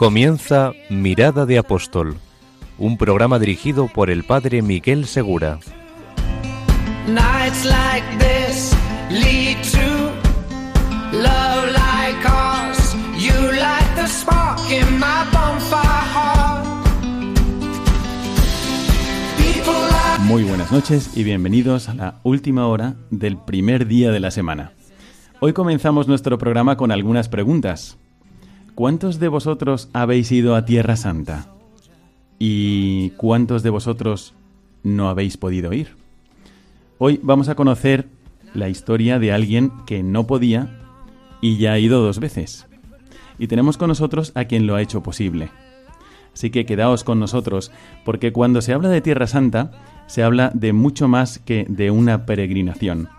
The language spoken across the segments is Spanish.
Comienza Mirada de Apóstol, un programa dirigido por el padre Miguel Segura. Nights like this lead to love like ours. You light the spark in my bonfire heart. People are Muy buenas noches y bienvenidos a la última hora del primer día de la semana. Hoy comenzamos nuestro programa con algunas preguntas. ¿Cuántos de vosotros habéis ido a Tierra Santa? ¿Y cuántos de vosotros no habéis podido ir? Hoy vamos a conocer la historia de alguien que no podía y ya ha ido dos veces. Y tenemos con nosotros a quien lo ha hecho posible. Así que quedaos con nosotros, porque cuando se habla de Tierra Santa, se habla de mucho más que de una peregrinación.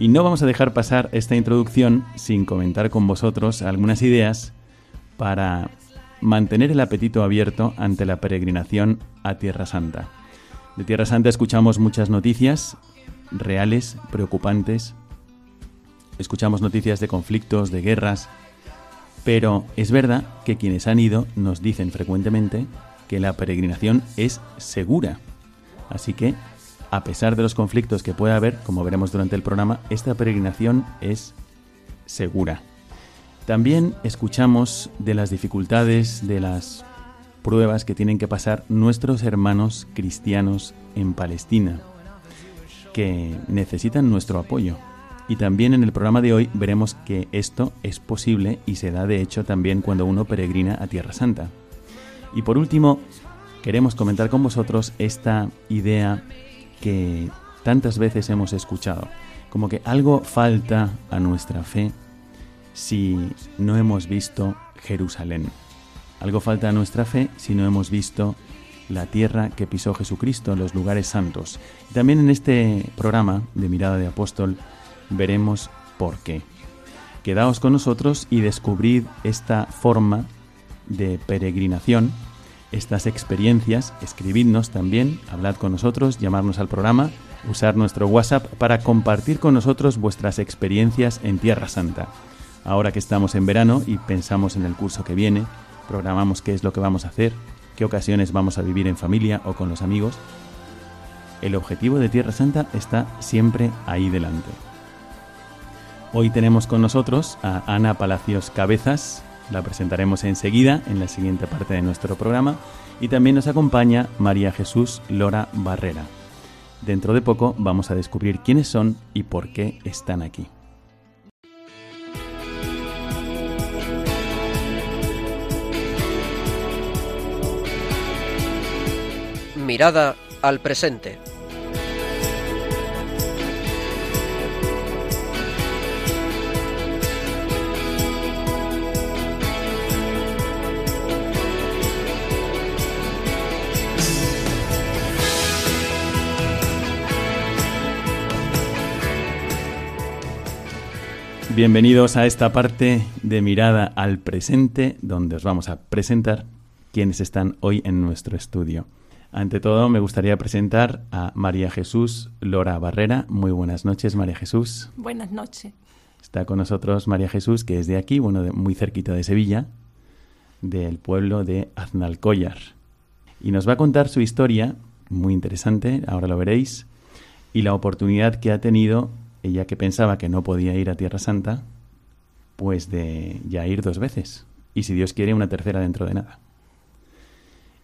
Y no vamos a dejar pasar esta introducción sin comentar con vosotros algunas ideas para mantener el apetito abierto ante la peregrinación a Tierra Santa. De Tierra Santa escuchamos muchas noticias reales, preocupantes. Escuchamos noticias de conflictos, de guerras, pero es verdad que quienes han ido nos dicen frecuentemente que la peregrinación es segura. Así que, a pesar de los conflictos que pueda haber, como veremos durante el programa, esta peregrinación es segura. También escuchamos de las dificultades, de las pruebas que tienen que pasar nuestros hermanos cristianos en Palestina, que necesitan nuestro apoyo. Y también en el programa de hoy veremos que esto es posible y se da de hecho también cuando uno peregrina a Tierra Santa. Y por último, queremos comentar con vosotros esta idea que tantas veces hemos escuchado, como que algo falta a nuestra fe si no hemos visto Jerusalén. Algo falta a nuestra fe si no hemos visto la tierra que pisó Jesucristo, los lugares santos. También en este programa de Mirada de Apóstol veremos por qué. Quedaos con nosotros y descubrid esta forma de peregrinación, estas experiencias, escribidnos también, hablad con nosotros, llamarnos al programa, usar nuestro WhatsApp para compartir con nosotros vuestras experiencias en Tierra Santa. Ahora que estamos en verano y pensamos en el curso que viene, programamos qué es lo que vamos a hacer, qué ocasiones vamos a vivir en familia o con los amigos, el objetivo de Tierra Santa está siempre ahí delante. Hoy tenemos con nosotros a Ana Palacios Cabezas, la presentaremos enseguida en la siguiente parte de nuestro programa, y también nos acompaña María Jesús Lora Barrera. Dentro de poco vamos a descubrir quiénes son y por qué están aquí. Mirada al presente. Bienvenidos a esta parte de Mirada al Presente, donde os vamos a presentar quienes están hoy en nuestro estudio. Ante todo, me gustaría presentar a María Jesús Lora Barrera. Muy buenas noches, María Jesús. Buenas noches. Está con nosotros María Jesús, que es de aquí, bueno, de- muy cerquita de Sevilla, del pueblo de Aznalcóllar. Y nos va a contar su historia, muy interesante, ahora lo veréis, y la oportunidad que ha tenido, ella que pensaba que no podía ir a Tierra Santa, pues de ya ir dos veces. Y si Dios quiere, una tercera dentro de nada.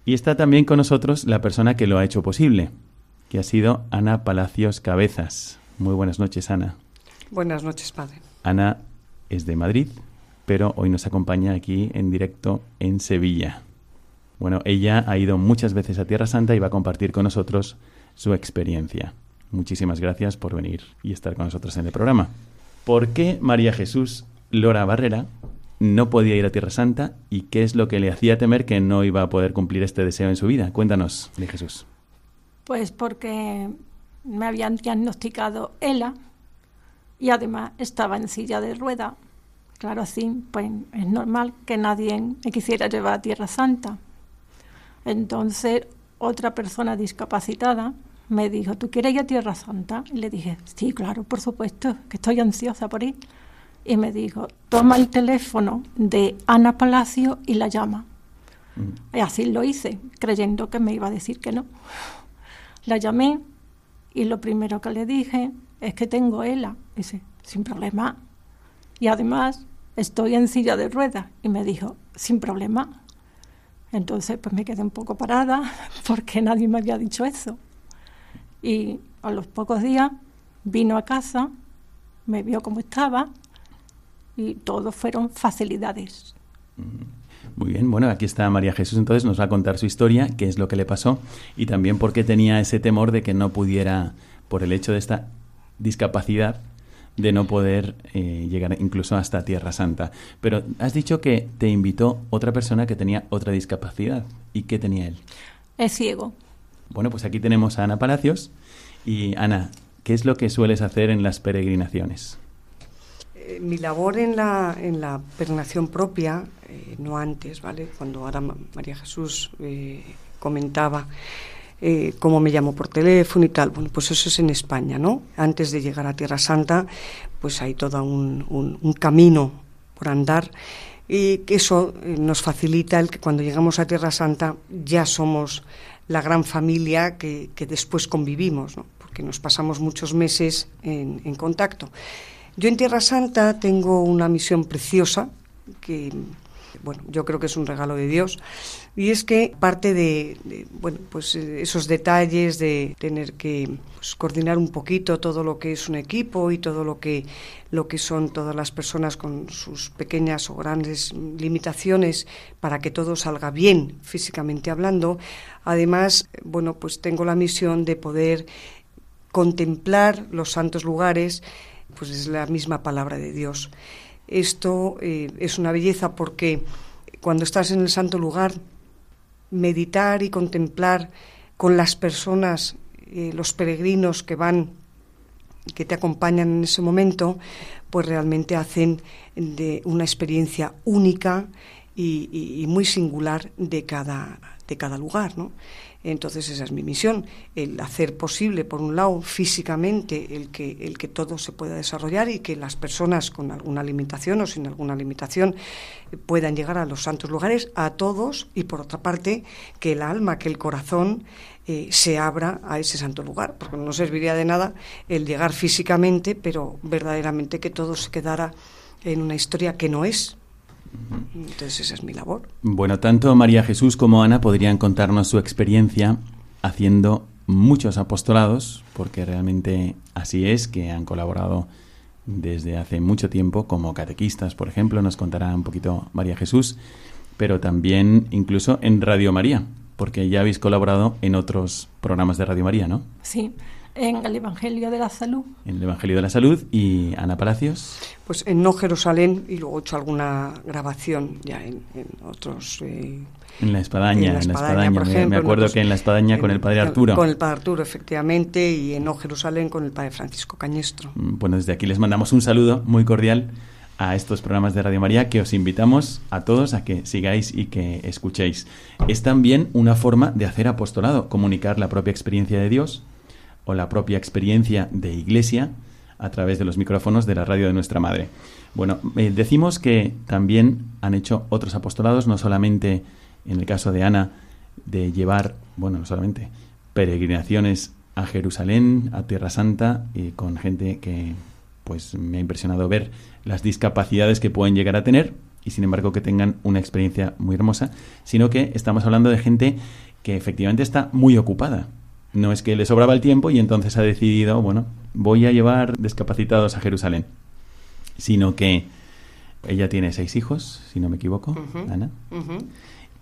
Y está también con nosotros la persona que lo ha hecho posible, que ha sido Ana Palacios Cabezas. Muy buenas noches, Ana. Buenas noches, padre. Ana es de Madrid, pero hoy nos acompaña aquí en directo en Sevilla. Bueno, ella ha ido muchas veces a Tierra Santa y va a compartir con nosotros su experiencia. Muchísimas gracias por venir y estar con nosotros en el programa. ¿Por qué María Jesús Lora Barrera no podía ir a Tierra Santa y qué es lo que le hacía temer que no iba a poder cumplir este deseo en su vida. Cuéntanos de Jesús. Pues porque me habían diagnosticado ELA y además estaba en silla de rueda. Claro, así, pues es normal que nadie me quisiera llevar a Tierra Santa. Entonces, otra persona discapacitada me dijo, ¿tú quieres ir a Tierra Santa? Y le dije, sí, claro, por supuesto, que estoy ansiosa por ir y me dijo, toma el teléfono de Ana Palacio y la llama. Mm. Y así lo hice, creyendo que me iba a decir que no. La llamé y lo primero que le dije es que tengo ELA. Dice, sin problema. Y además estoy en silla de ruedas. Y me dijo, sin problema. Entonces pues me quedé un poco parada porque nadie me había dicho eso. Y a los pocos días vino a casa, me vio cómo estaba y todo fueron facilidades. Muy bien, bueno, aquí está María Jesús, entonces nos va a contar su historia, qué es lo que le pasó y también por qué tenía ese temor de que no pudiera, por el hecho de esta discapacidad, de no poder eh, llegar incluso hasta Tierra Santa. Pero has dicho que te invitó otra persona que tenía otra discapacidad. ¿Y qué tenía él? Es ciego. Bueno, pues aquí tenemos a Ana Palacios. Y Ana, ¿qué es lo que sueles hacer en las peregrinaciones? Eh, mi labor en la, en la peregrinación propia, eh, no antes, ¿vale? Cuando ahora María Jesús eh, comentaba cómo me llamo por teléfono y tal, bueno, pues eso es en España, ¿no? Antes de llegar a Tierra Santa, pues hay todo un, un, camino por andar y eso nos facilita el que cuando llegamos a Tierra Santa ya somos la gran familia que, que después convivimos, ¿no? porque nos pasamos muchos meses en contacto. Yo en Tierra Santa tengo una misión preciosa que bueno, yo creo que es un regalo de Dios y es que parte de, bueno, pues eh, esos detalles de tener que pues, coordinar un poquito todo lo que es un equipo y todo lo que lo que son todas las personas con sus pequeñas o grandes limitaciones para que todo salga bien físicamente hablando. Además, bueno, pues tengo la misión de poder contemplar los santos lugares pues es la misma palabra de Dios. Esto eh, es una belleza porque cuando estás en el santo lugar, meditar y contemplar con las personas, eh, los peregrinos que van, que te acompañan en ese momento, pues realmente hacen de una experiencia única y, y muy singular de cada, de cada lugar, ¿no? Entonces esa es mi misión, el hacer posible, por un lado, físicamente el que, el que todo se pueda desarrollar y que las personas con alguna limitación o sin alguna limitación puedan llegar a los santos lugares, a todos, y por otra parte, que el alma, que el corazón eh, se abra a ese santo lugar, porque no serviría de nada el llegar físicamente, pero verdaderamente que todo se quedara en una historia que no es, entonces esa es mi labor. Bueno, tanto María Jesús como Ana podrían contarnos su experiencia haciendo muchos apostolados, porque realmente así es, que han colaborado desde hace mucho tiempo como catequistas, por ejemplo, nos contará un poquito María Jesús, pero también incluso en Radio María, porque ya habéis colaborado en otros programas de Radio María, ¿no? Sí, en el Evangelio de la Salud. En el Evangelio de la Salud y Ana Palacios. Pues en No Jerusalén y luego he hecho alguna grabación ya en, otros. Eh, en la espadaña, en la espadaña, por ejemplo, me, acuerdo que en la espadaña con el padre Arturo. Con el padre Arturo, efectivamente, y en No Jerusalén con el padre Francisco Cañestro. Mm, bueno, desde aquí les mandamos un saludo muy cordial a estos programas de Radio María que os invitamos a todos a que sigáis y que escuchéis. Es también una forma de hacer apostolado, comunicar la propia experiencia de Dios o la propia experiencia de iglesia a través de los micrófonos de la radio de nuestra madre. Bueno, eh, decimos que también han hecho otros apostolados, no solamente en el caso de Ana, de llevar, bueno, no solamente peregrinaciones a Jerusalén, a Tierra Santa, y con gente que pues me ha impresionado ver las discapacidades que pueden llegar a tener y sin embargo que tengan una experiencia muy hermosa, sino que estamos hablando de gente que efectivamente está muy ocupada, no es que le sobraba el tiempo y entonces ha decidido, bueno, voy a llevar discapacitados a Jerusalén, sino que ella tiene seis hijos, si no me equivoco, Ana,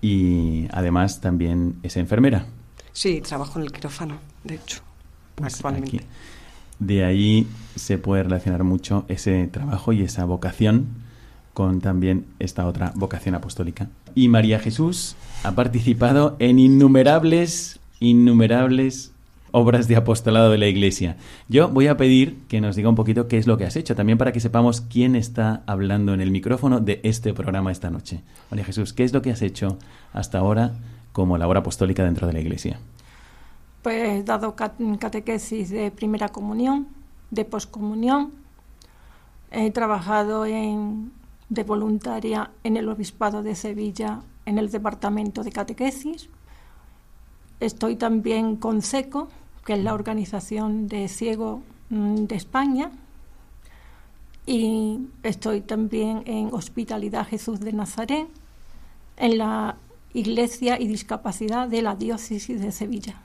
y además también es enfermera. Sí, trabajo en el quirófano, de hecho, pues actualmente. de ahí se puede relacionar mucho ese trabajo y esa vocación con también esta otra vocación apostólica. Y María Jesús ha participado en innumerables, innumerables obras de apostolado de la Iglesia. Yo voy a pedir que nos diga un poquito qué es lo que has hecho, también para que sepamos quién está hablando en el micrófono de este programa esta noche. María Jesús, ¿qué es lo que has hecho hasta ahora como labor apostólica dentro de la Iglesia? Pues he dado catequesis de primera comunión, de poscomunión. He trabajado en, de voluntaria en el Obispado de Sevilla, en el Departamento de Catequesis. Estoy también con SECO, que es la Organización de Ciego mm, de España. Y estoy también en Hospitalidad Jesús de Nazaret, en la Iglesia y Discapacidad de la Diócesis de Sevilla.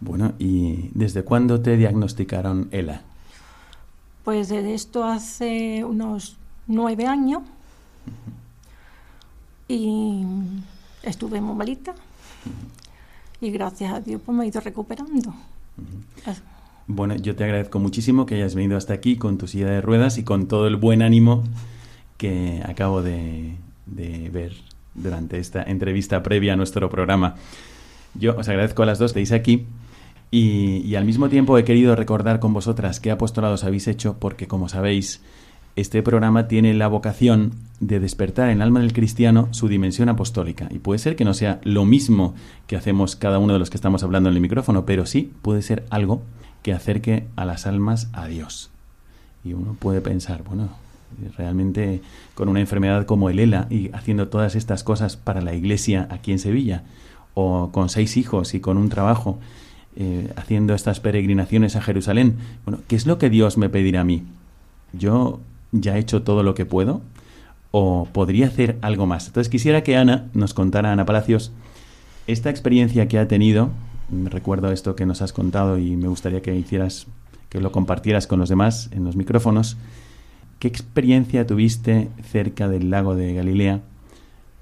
Bueno, ¿y desde cuándo te diagnosticaron ELA? Pues desde esto hace unos nueve años y estuve muy malita y gracias a Dios pues me he ido recuperando. Bueno, yo te agradezco muchísimo que hayas venido hasta aquí con tu silla de ruedas y con todo el buen ánimo que acabo de, de ver durante esta entrevista previa a nuestro programa. Yo os agradezco a las dos que estéis aquí y, al mismo tiempo he querido recordar con vosotras qué apostolados habéis hecho porque, como sabéis, este programa tiene la vocación de despertar en el alma del cristiano su dimensión apostólica. Y puede ser que no sea lo mismo que hacemos cada uno de los que estamos hablando en el micrófono, pero sí puede ser algo que acerque a las almas a Dios. Y uno puede pensar, bueno, realmente con una enfermedad como el ELA y haciendo todas estas cosas para la iglesia aquí en Sevilla, o con seis hijos y con un trabajo, eh, haciendo estas peregrinaciones a Jerusalén. Bueno, ¿qué es lo que Dios me pedirá a mí? ¿Yo ya he hecho todo lo que puedo? ¿O podría hacer algo más? Entonces quisiera que Ana nos contara, Ana Palacios, esta experiencia que ha tenido, recuerdo esto que nos has contado y me gustaría que hicieras, que lo compartieras con los demás en los micrófonos. ¿Qué experiencia tuviste cerca del lago de Galilea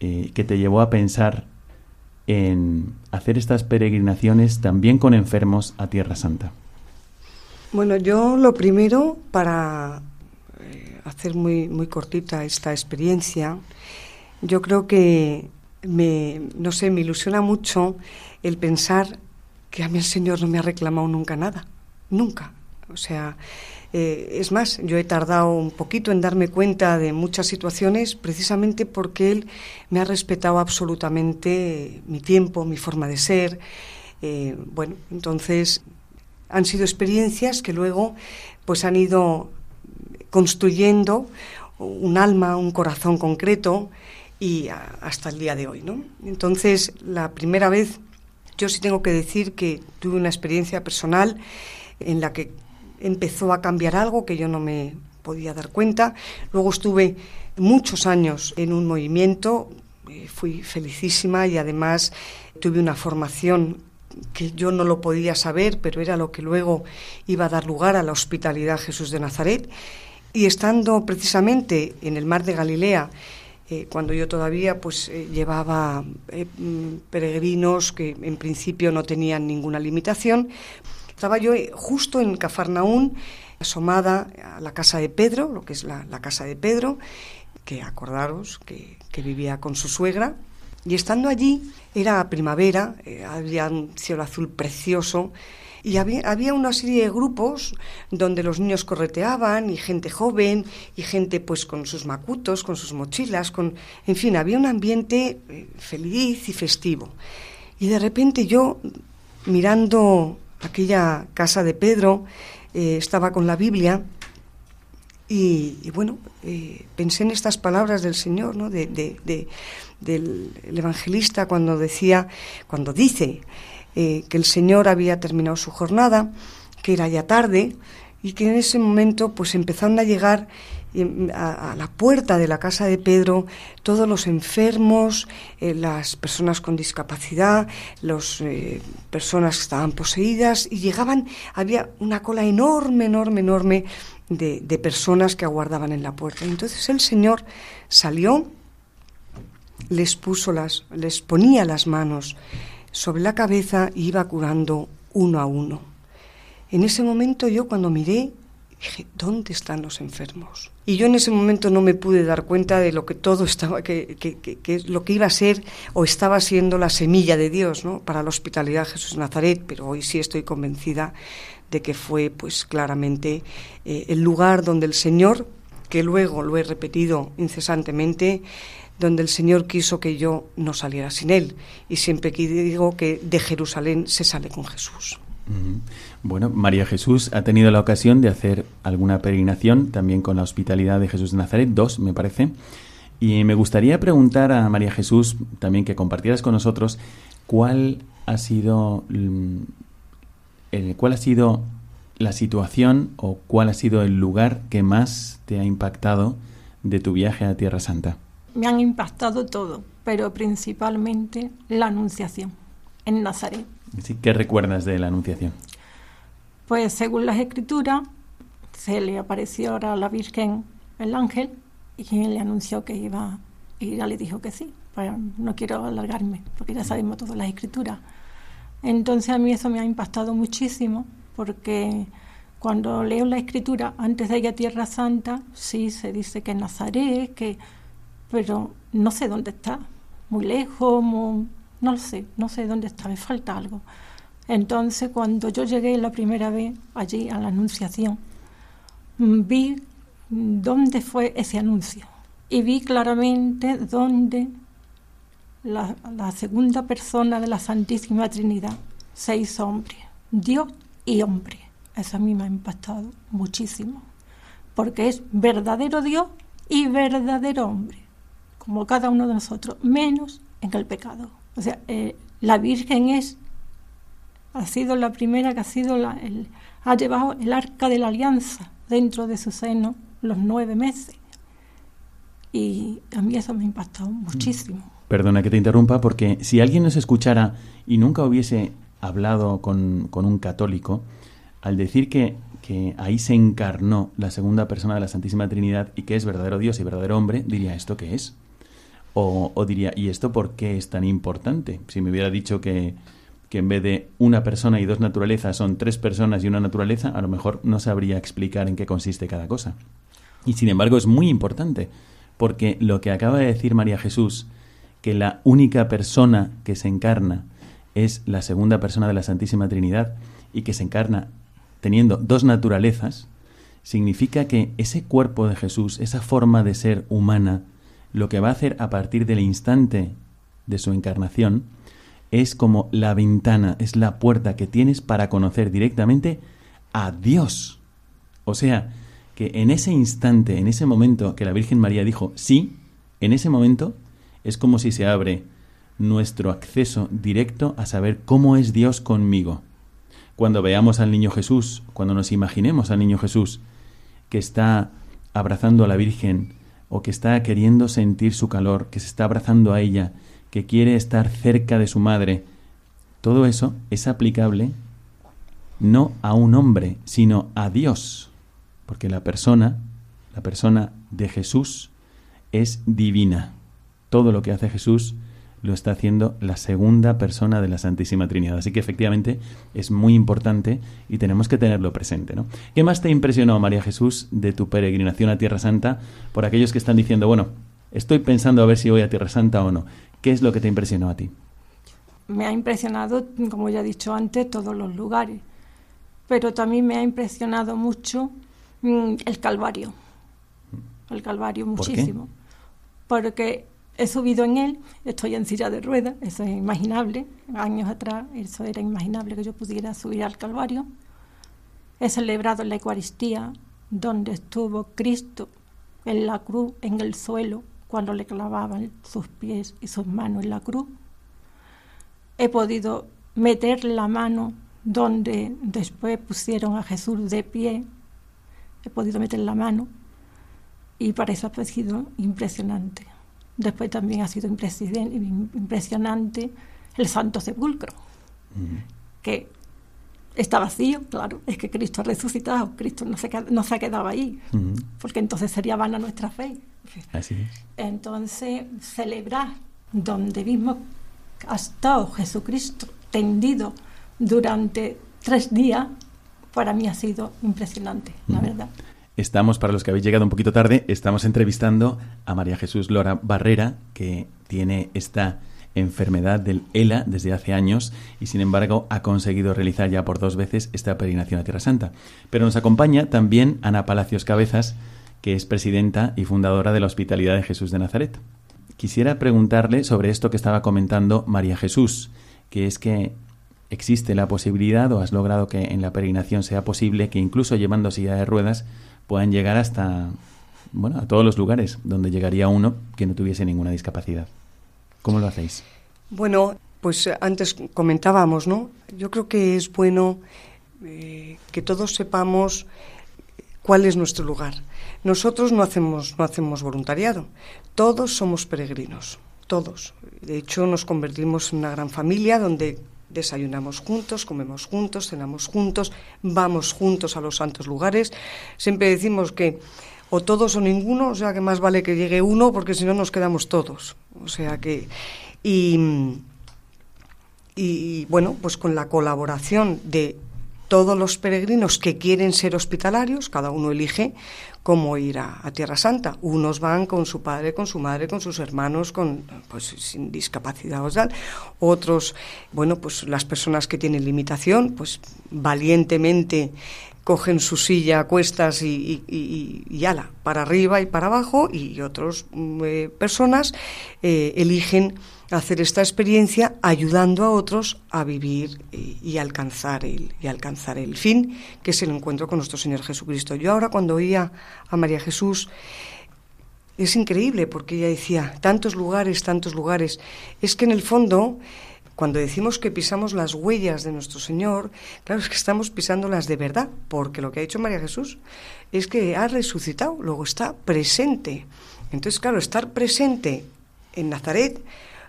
eh, que te llevó a pensar en hacer estas peregrinaciones también con enfermos a Tierra Santa? Bueno, yo lo primero, para hacer muy, muy cortita esta experiencia, yo creo que me, no sé, me ilusiona mucho el pensar que a mí el Señor no me ha reclamado nunca nada, nunca. O sea, eh, es más, yo he tardado un poquito en darme cuenta de muchas situaciones precisamente porque él me ha respetado absolutamente mi tiempo, mi forma de ser. Eh, bueno, entonces han sido experiencias que luego pues han ido construyendo un alma, un corazón concreto y hasta el día de hoy, ¿no? Entonces, la primera vez yo sí tengo que decir que tuve una experiencia personal en la que empezó a cambiar algo que yo no me podía dar cuenta. Luego estuve muchos años en un movimiento, eh, fui felicísima y además tuve una formación que yo no lo podía saber, pero era lo que luego iba a dar lugar a la hospitalidad Jesús de Nazaret. Y estando precisamente en el mar de Galilea, eh, cuando yo todavía pues eh, llevaba mm, peregrinos que en principio no tenían ninguna limitación, estaba yo eh, justo en Cafarnaún, asomada a la casa de Pedro, lo que es la, casa de Pedro, que acordaros que, vivía con su suegra. Y estando allí, era primavera, eh, había un cielo azul precioso, y había, había, una serie de grupos donde los niños correteaban y gente joven y gente pues con sus macutos, con sus mochilas, con en fin, había un ambiente eh, feliz y festivo. Y de repente yo mirando aquella casa de Pedro, eh, estaba con la Biblia y, bueno, eh, pensé en estas palabras del Señor, ¿no? De, del evangelista cuando decía, cuando dice eh, que el Señor había terminado su jornada, que era ya tarde y que en ese momento pues empezaron a llegar a, la puerta de la casa de Pedro todos los enfermos, eh, las personas con discapacidad, las eh, personas que estaban poseídas y llegaban, había una cola enorme, enorme, enorme de, personas que aguardaban en la puerta. Entonces el Señor salió, les puso las, les ponía las manos sobre la cabeza iba curando uno a uno. En ese momento yo cuando miré Dije, ¿dónde están los enfermos? Y yo en ese momento no me pude dar cuenta de lo que todo estaba, que, que, lo que iba a ser o estaba siendo la semilla de Dios ¿no? para la hospitalidad de Jesús Nazaret, pero hoy sí estoy convencida de que fue pues claramente eh, el lugar donde el Señor, que luego lo he repetido incesantemente, donde el Señor quiso que yo no saliera sin Él. Y siempre que digo que de Jerusalén se sale con Jesús. Bueno, María Jesús ha tenido la ocasión de hacer alguna peregrinación también con la hospitalidad de Jesús de Nazaret, dos me parece. Y me gustaría preguntar a María Jesús también que compartieras con nosotros cuál ha sido mm, el, cuál ha sido la situación o cuál ha sido el lugar que más te ha impactado de tu viaje a Tierra Santa. Me han impactado todo, pero principalmente la Anunciación en Nazaret. ¿Qué recuerdas de la Anunciación? Pues según las escrituras, se le apareció ahora a la Virgen el ángel y le anunció que iba y ella le dijo que sí. Pues no quiero alargarme porque ya sabemos todas las escrituras. Entonces a mí eso me ha impactado muchísimo porque cuando leo la escritura antes de ir a Tierra Santa, sí se dice que Nazaret, que pero no sé dónde está, muy lejos, no lo sé, no sé dónde está, me falta algo. Entonces, cuando yo llegué la primera vez allí a la Anunciación, vi dónde fue ese anuncio y vi claramente dónde la, la segunda persona de la Santísima Trinidad se hizo hombre, Dios y hombre. Eso a mí me ha impactado muchísimo, porque es verdadero Dios y verdadero hombre, como cada uno de nosotros, menos en el pecado. O sea, eh, la Virgen es, ha sido la primera que ha sido la, el, ha llevado el arca de la alianza dentro de su seno los nueve meses. Y a mí eso me ha impactado muchísimo. Perdona que te interrumpa, porque si alguien nos escuchara y nunca hubiese hablado con, con un católico, al decir que, que, ahí se encarnó la segunda persona de la Santísima Trinidad y que es verdadero Dios y verdadero hombre, diría, ¿esto qué es? O, diría, ¿y esto por qué es tan importante? Si me hubiera dicho que, que en vez de una persona y dos naturalezas son tres personas y una naturaleza, a lo mejor no sabría explicar en qué consiste cada cosa. Y sin embargo es muy importante, porque lo que acaba de decir María Jesús, que la única persona que se encarna es la segunda persona de la Santísima Trinidad y que se encarna teniendo dos naturalezas, significa que ese cuerpo de Jesús, esa forma de ser humana, lo que va a hacer a partir del instante de su encarnación es como la ventana, es la puerta que tienes para conocer directamente a Dios. O sea, que en ese instante, en ese momento que la Virgen María dijo sí, en ese momento es como si se abre nuestro acceso directo a saber cómo es Dios conmigo. Cuando veamos al niño Jesús, cuando nos imaginemos al niño Jesús que está abrazando a la Virgen o que está queriendo sentir su calor, que se está abrazando a ella, que quiere estar cerca de su madre, todo eso es aplicable no a un hombre, sino a Dios, porque la persona, la persona de Jesús es divina. Todo lo que hace Jesús lo está haciendo la segunda persona de la Santísima Trinidad. Así que efectivamente es muy importante y tenemos que tenerlo presente. ¿no? ¿Qué más te impresionó, María Jesús, de tu peregrinación a Tierra Santa por aquellos que están diciendo, bueno, estoy pensando a ver si voy a Tierra Santa o no? ¿Qué es lo que te impresionó a ti? Me ha impresionado, como ya he dicho antes, todos los lugares, pero también me ha impresionado mucho mm, el Calvario. El Calvario muchísimo. Porque He subido en él, estoy en silla de ruedas, eso es imaginable. Años atrás eso era inimaginable que yo pudiera subir al Calvario. He celebrado la Eucaristía donde estuvo Cristo en la cruz, en el suelo, cuando le clavaban sus pies y sus manos en la cruz. He podido meter la mano donde después pusieron a Jesús de pie. He podido meter la mano y para eso ha sido impresionante. Después también ha sido impresionante el Santo Sepulcro, que está vacío, claro, es que Cristo ha resucitado, Cristo no se, no se ha quedado ahí, porque entonces sería vana nuestra fe. Así es. Entonces, celebrar donde mismo ha estado Jesucristo tendido durante tres días, para mí ha sido impresionante, la verdad. Estamos, para los que habéis llegado un poquito tarde, estamos entrevistando a María Jesús Lora Barrera, que tiene esta enfermedad del ELA desde hace años y sin embargo ha conseguido realizar ya por dos veces esta peregrinación a Tierra Santa. Pero nos acompaña también Ana Palacios Cabezas, que es presidenta y fundadora de la Hospitalidad de Jesús de Nazaret. Quisiera preguntarle sobre esto que estaba comentando María Jesús, que es que existe la posibilidad o has logrado que en la peregrinación sea posible que incluso llevando silla de ruedas puedan llegar hasta bueno, a todos los lugares donde llegaría uno que no tuviese ninguna discapacidad. ¿Cómo lo hacéis? Bueno, pues eh, antes comentábamos, ¿no? Yo creo que es bueno eh, que todos sepamos cuál es nuestro lugar. Nosotros no hacemos, no hacemos voluntariado, todos somos peregrinos, todos. De hecho, nos convertimos en una gran familia donde desayunamos juntos, comemos juntos, cenamos juntos, vamos juntos a los santos lugares. Siempre decimos que o todos o ninguno, o sea que más vale que llegue uno porque si no nos quedamos todos. O sea que y, y bueno, pues con la colaboración de todos los peregrinos que quieren ser hospitalarios, cada uno elige cómo ir a, Tierra Santa. Unos van con su padre, con su madre, con sus hermanos, con pues sin discapacidad. Otros, bueno, pues las personas que tienen limitación, pues valientemente cogen su silla a cuestas y, y, ala, para arriba y para abajo, y otras mm, eh, personas eh, eligen hacer esta experiencia ayudando a otros a vivir y, alcanzar el, y alcanzar el fin, que es el encuentro con nuestro Señor Jesucristo. Yo ahora cuando oía a María Jesús, es increíble porque ella decía, tantos lugares, tantos lugares. Es que en el fondo, cuando decimos que pisamos las huellas de nuestro Señor, claro, es que estamos pisándolas de verdad, porque lo que ha hecho María Jesús es que ha resucitado, luego está presente. Entonces, claro, estar presente en Nazaret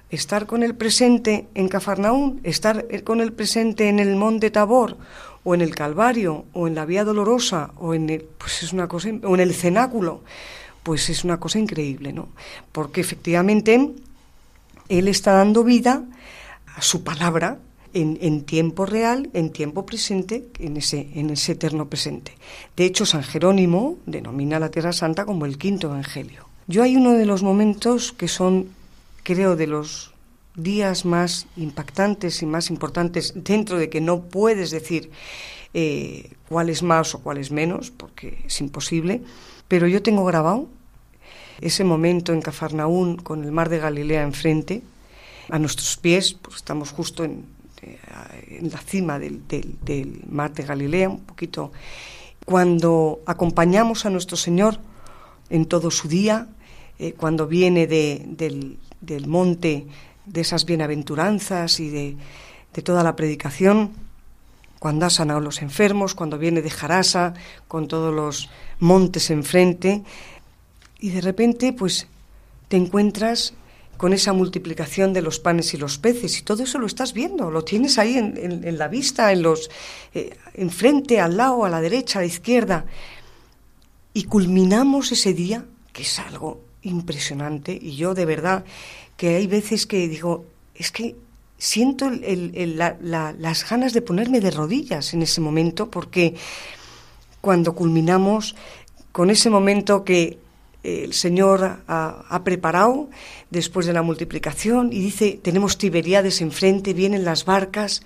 estar con el presente en Cafarnaún, estar con el presente en el monte Tabor, o en el Calvario, o en la Vía Dolorosa, o en el, pues es una cosa, o en el cenáculo, pues es una cosa increíble, ¿no? Porque efectivamente él está dando vida a su palabra en, en, tiempo real, en tiempo presente, en ese, en ese eterno presente. De hecho, San Jerónimo denomina la Tierra Santa como el quinto evangelio. Yo hay uno de los momentos que son creo, de los días más impactantes y más importantes, dentro de que no puedes decir eh, cuál es más o cuál es menos, porque es imposible, pero yo tengo grabado ese momento en Cafarnaún con el mar de Galilea enfrente, a nuestros pies, pues estamos justo en, eh, en la cima del, del, mar de Galilea, un poquito, cuando acompañamos a nuestro Señor en todo su día, eh, cuando viene de, del, del monte de esas bienaventuranzas y de, toda la predicación, cuando ha sanado los enfermos, cuando viene de Jarasa, con todos los montes enfrente, y de repente pues te encuentras con esa multiplicación de los panes y los peces, y todo eso lo estás viendo, lo tienes ahí en, la vista, en los eh, enfrente, al lado, a la derecha, a la izquierda, y culminamos ese día, que es algo impresionante y yo de verdad que hay veces que digo, es que siento las ganas de ponerme de rodillas en ese momento porque cuando culminamos con ese momento que el Señor ha, preparado después de la multiplicación y dice, tenemos Tiberíades enfrente, vienen las barcas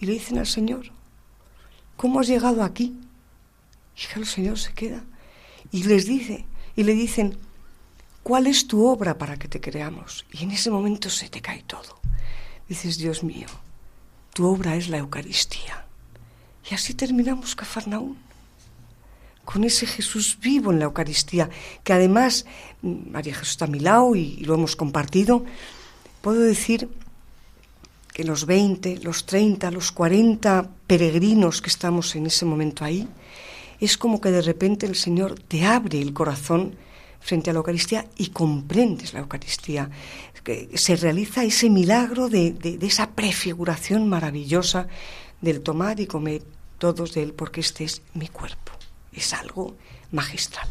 y le dicen al Señor, ¿cómo has llegado aquí? Y el Señor se queda y les dice, y le dicen, ¿Cuál es tu obra para que te creamos? Y en ese momento se te cae todo. Dices, Dios mío, tu obra es la Eucaristía. Y así terminamos Cafarnaún, con ese Jesús vivo en la Eucaristía, que además, María Jesús está a mi lado y, lo hemos compartido, puedo decir que los 20, los 30, los 40 peregrinos que estamos en ese momento ahí, es como que de repente el Señor te abre el corazón frente a la Eucaristía y comprendes la Eucaristía. Se realiza ese milagro de, esa prefiguración maravillosa del tomar y comer todos de él porque este es mi cuerpo. Es algo magistral.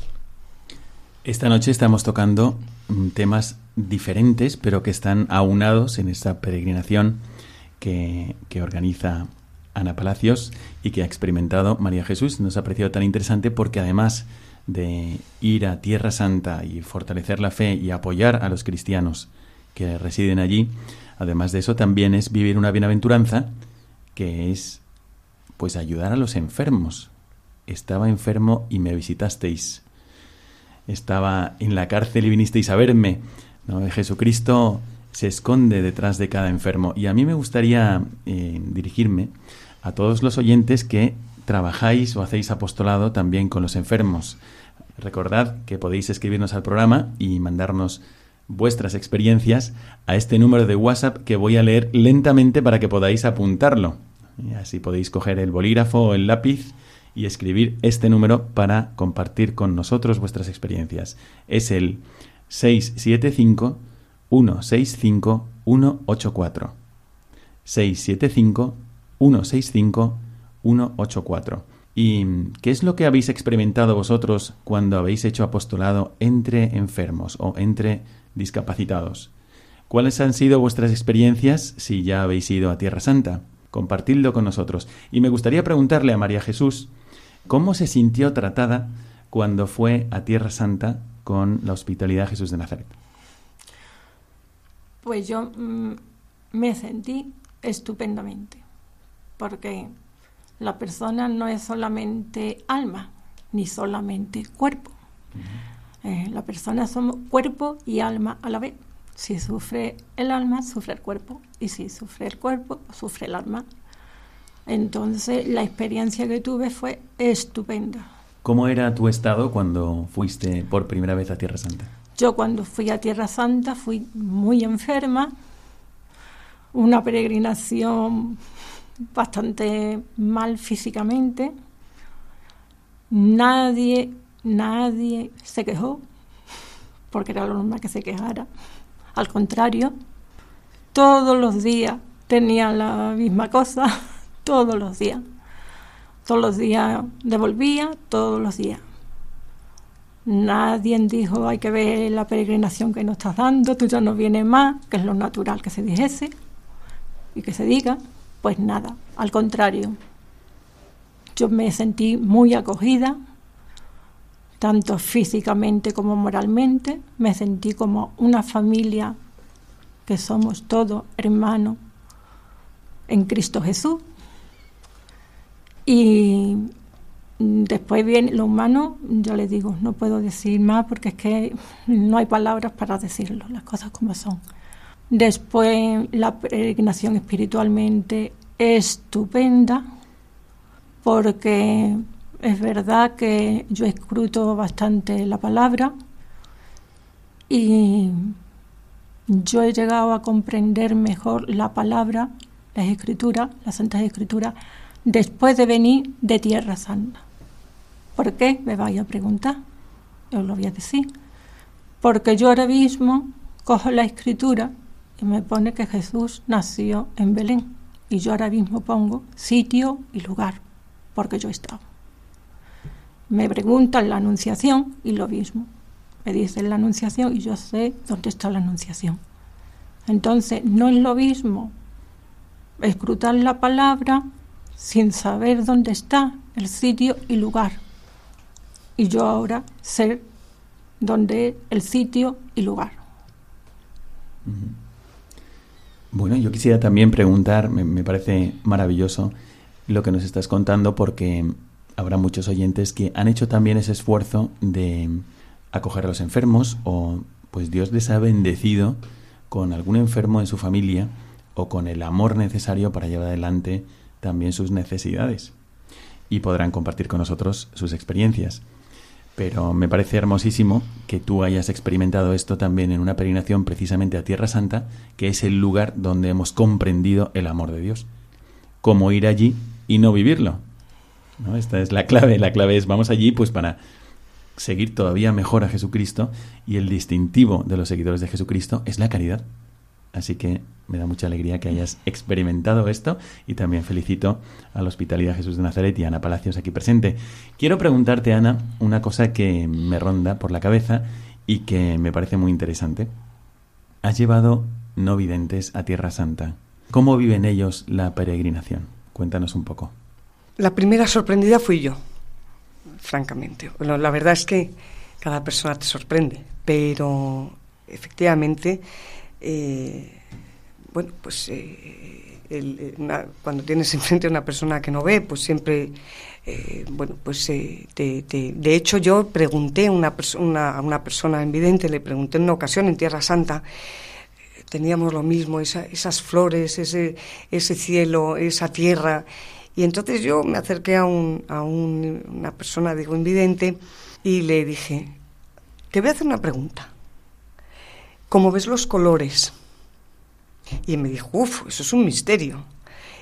Esta noche estamos tocando mm, temas diferentes, pero que están aunados en esta peregrinación que, que organiza Ana Palacios y que ha experimentado María Jesús. Nos ha parecido tan interesante porque además de ir a Tierra Santa y fortalecer la fe y apoyar a los cristianos que residen allí, además de eso también es vivir una bienaventuranza que es pues ayudar a los enfermos. Estaba enfermo y me visitasteis. Estaba en la cárcel y vinisteis a verme. Jesucristo se esconde detrás de cada enfermo. Y a mí me gustaría eh, dirigirme a todos los oyentes que trabajáis o hacéis apostolado también con los enfermos. Recordad que podéis escribirnos al programa y mandarnos vuestras experiencias a este número de WhatsApp que voy a leer lentamente para que podáis apuntarlo. Así podéis coger el bolígrafo o el lápiz y escribir este número para compartir con nosotros vuestras experiencias. Es el 675 165 184. 675 165 184. ¿Y qué es lo que habéis experimentado vosotros cuando habéis hecho apostolado entre enfermos o entre discapacitados? ¿Cuáles han sido vuestras experiencias si ya habéis ido a Tierra Santa? Compartidlo con nosotros. Y me gustaría preguntarle a María Jesús cómo se sintió tratada cuando fue a Tierra Santa con la hospitalidad de Jesús de Nazaret. Pues yo mm, me sentí estupendamente, porque la persona no es solamente alma, ni solamente cuerpo. Eh, la persona somos cuerpo y alma a la vez. Si sufre el alma, sufre el cuerpo. Y si sufre el cuerpo, sufre el alma. Entonces la experiencia que tuve fue estupenda. ¿Cómo era tu estado cuando fuiste por primera vez a Tierra Santa? Yo cuando fui a Tierra Santa fui muy enferma, una peregrinación bastante mal físicamente. Nadie, nadie se quejó, porque era lo normal que se quejara. Al contrario, todos los días tenía la misma cosa, todos los días. Todos los días devolvía, todos los días. Nadie dijo, hay que ver la peregrinación que nos estás dando, tú ya no vienes más, que es lo natural que se dijese y que se diga. Pues nada, al contrario, yo me sentí muy acogida, tanto físicamente como moralmente, me sentí como una familia que somos todos hermanos en Cristo Jesús. Y después viene lo humano, yo le digo, no puedo decir más porque es que no hay palabras para decirlo, las cosas como son. Después la peregrinación espiritualmente estupenda, porque es verdad que yo escruto bastante la palabra y yo he llegado a comprender mejor la palabra, las escrituras, las santas escrituras, después de venir de Tierra Santa. ¿Por qué? Me vaya a preguntar. Yo lo voy a decir. Porque yo ahora mismo cojo la escritura me pone que Jesús nació en Belén. Y yo ahora mismo pongo sitio y lugar, porque yo estaba. Me preguntan la anunciación y lo mismo. Me dicen la anunciación y yo sé dónde está la anunciación. Entonces, no es lo mismo escrutar la palabra sin saber dónde está el sitio y lugar. Y yo ahora sé dónde es el sitio y lugar. Bueno, yo quisiera también preguntar, me, parece maravilloso lo que nos estás contando porque habrá muchos oyentes que han hecho también ese esfuerzo de acoger a los enfermos o pues Dios les ha bendecido con algún enfermo en su familia o con el amor necesario para llevar adelante también sus necesidades y podrán compartir con nosotros sus experiencias. Pero me parece hermosísimo que tú hayas experimentado esto también en una peregrinación precisamente a Tierra Santa, que es el lugar donde hemos comprendido el amor de Dios. Cómo ir allí y no vivirlo. ¿No? Esta es la clave. La clave es vamos allí pues para seguir todavía mejor a Jesucristo y el distintivo de los seguidores de Jesucristo es la caridad. Así que me da mucha alegría que hayas experimentado esto y también felicito a la Hospitalidad Jesús de Nazaret y a Ana Palacios aquí presente. Quiero preguntarte, Ana, una cosa que me ronda por la cabeza y que me parece muy interesante. Has llevado no videntes a Tierra Santa. ¿Cómo viven ellos la peregrinación? Cuéntanos un poco. La primera sorprendida fui yo, francamente. La verdad es que cada persona te sorprende, pero efectivamente, eh, bueno, pues eh, eh, cuando tienes enfrente a una persona que no ve, pues siempre, bueno, pues de hecho yo pregunté a una, una, una persona invidente, le pregunté en una ocasión en Tierra Santa, teníamos lo mismo, esas flores, ese, ese cielo, esa tierra. Y entonces yo me acerqué a, un, a una persona, digo, invidente, y le dije, te voy a hacer una pregunta. ¿Cómo ves los colores? Y me dijo, uff, eso es un misterio.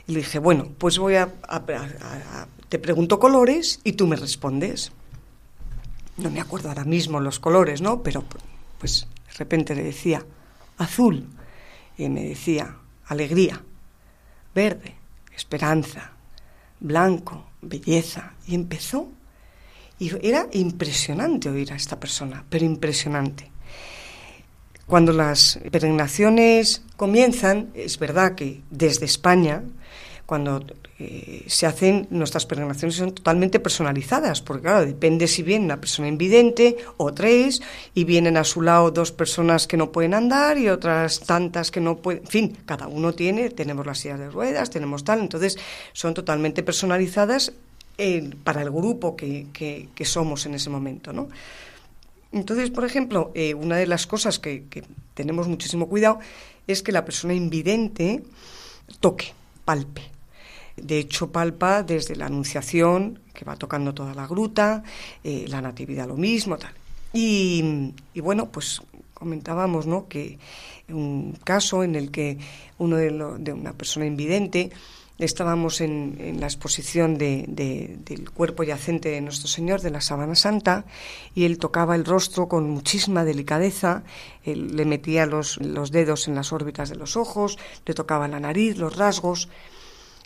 Y le dije, bueno, pues voy a, te pregunto colores y tú me respondes. No me acuerdo ahora mismo los colores, ¿no? Pero pues de repente le decía, azul. Y me decía, alegría, verde, esperanza, blanco, belleza. Y empezó. Y era impresionante oír a esta persona, pero impresionante. Cuando las peregrinaciones comienzan, es verdad que desde España, cuando eh, se hacen, nuestras peregrinaciones son totalmente personalizadas, porque claro, depende si viene una persona invidente o tres, y vienen a su lado dos personas que no pueden andar y otras tantas que no pueden, en fin, cada uno tiene, tenemos las sillas de ruedas, tenemos tal, entonces son totalmente personalizadas eh, para el grupo que, que, somos en ese momento, ¿no? Entonces, por ejemplo, eh, una de las cosas que, tenemos muchísimo cuidado es que la persona invidente toque, palpe de hecho, palpa desde la Anunciación, que va tocando toda la gruta, eh, la Natividad lo mismo, tal. Y, bueno, pues comentábamos, ¿no? Que un caso en el que uno de, de una persona invidente estábamos en, la exposición del cuerpo yacente de nuestro Señor, de la Sabana Santa, y él tocaba el rostro con muchísima delicadeza, él le metía los, los dedos en las órbitas de los ojos, le tocaba la nariz, los rasgos,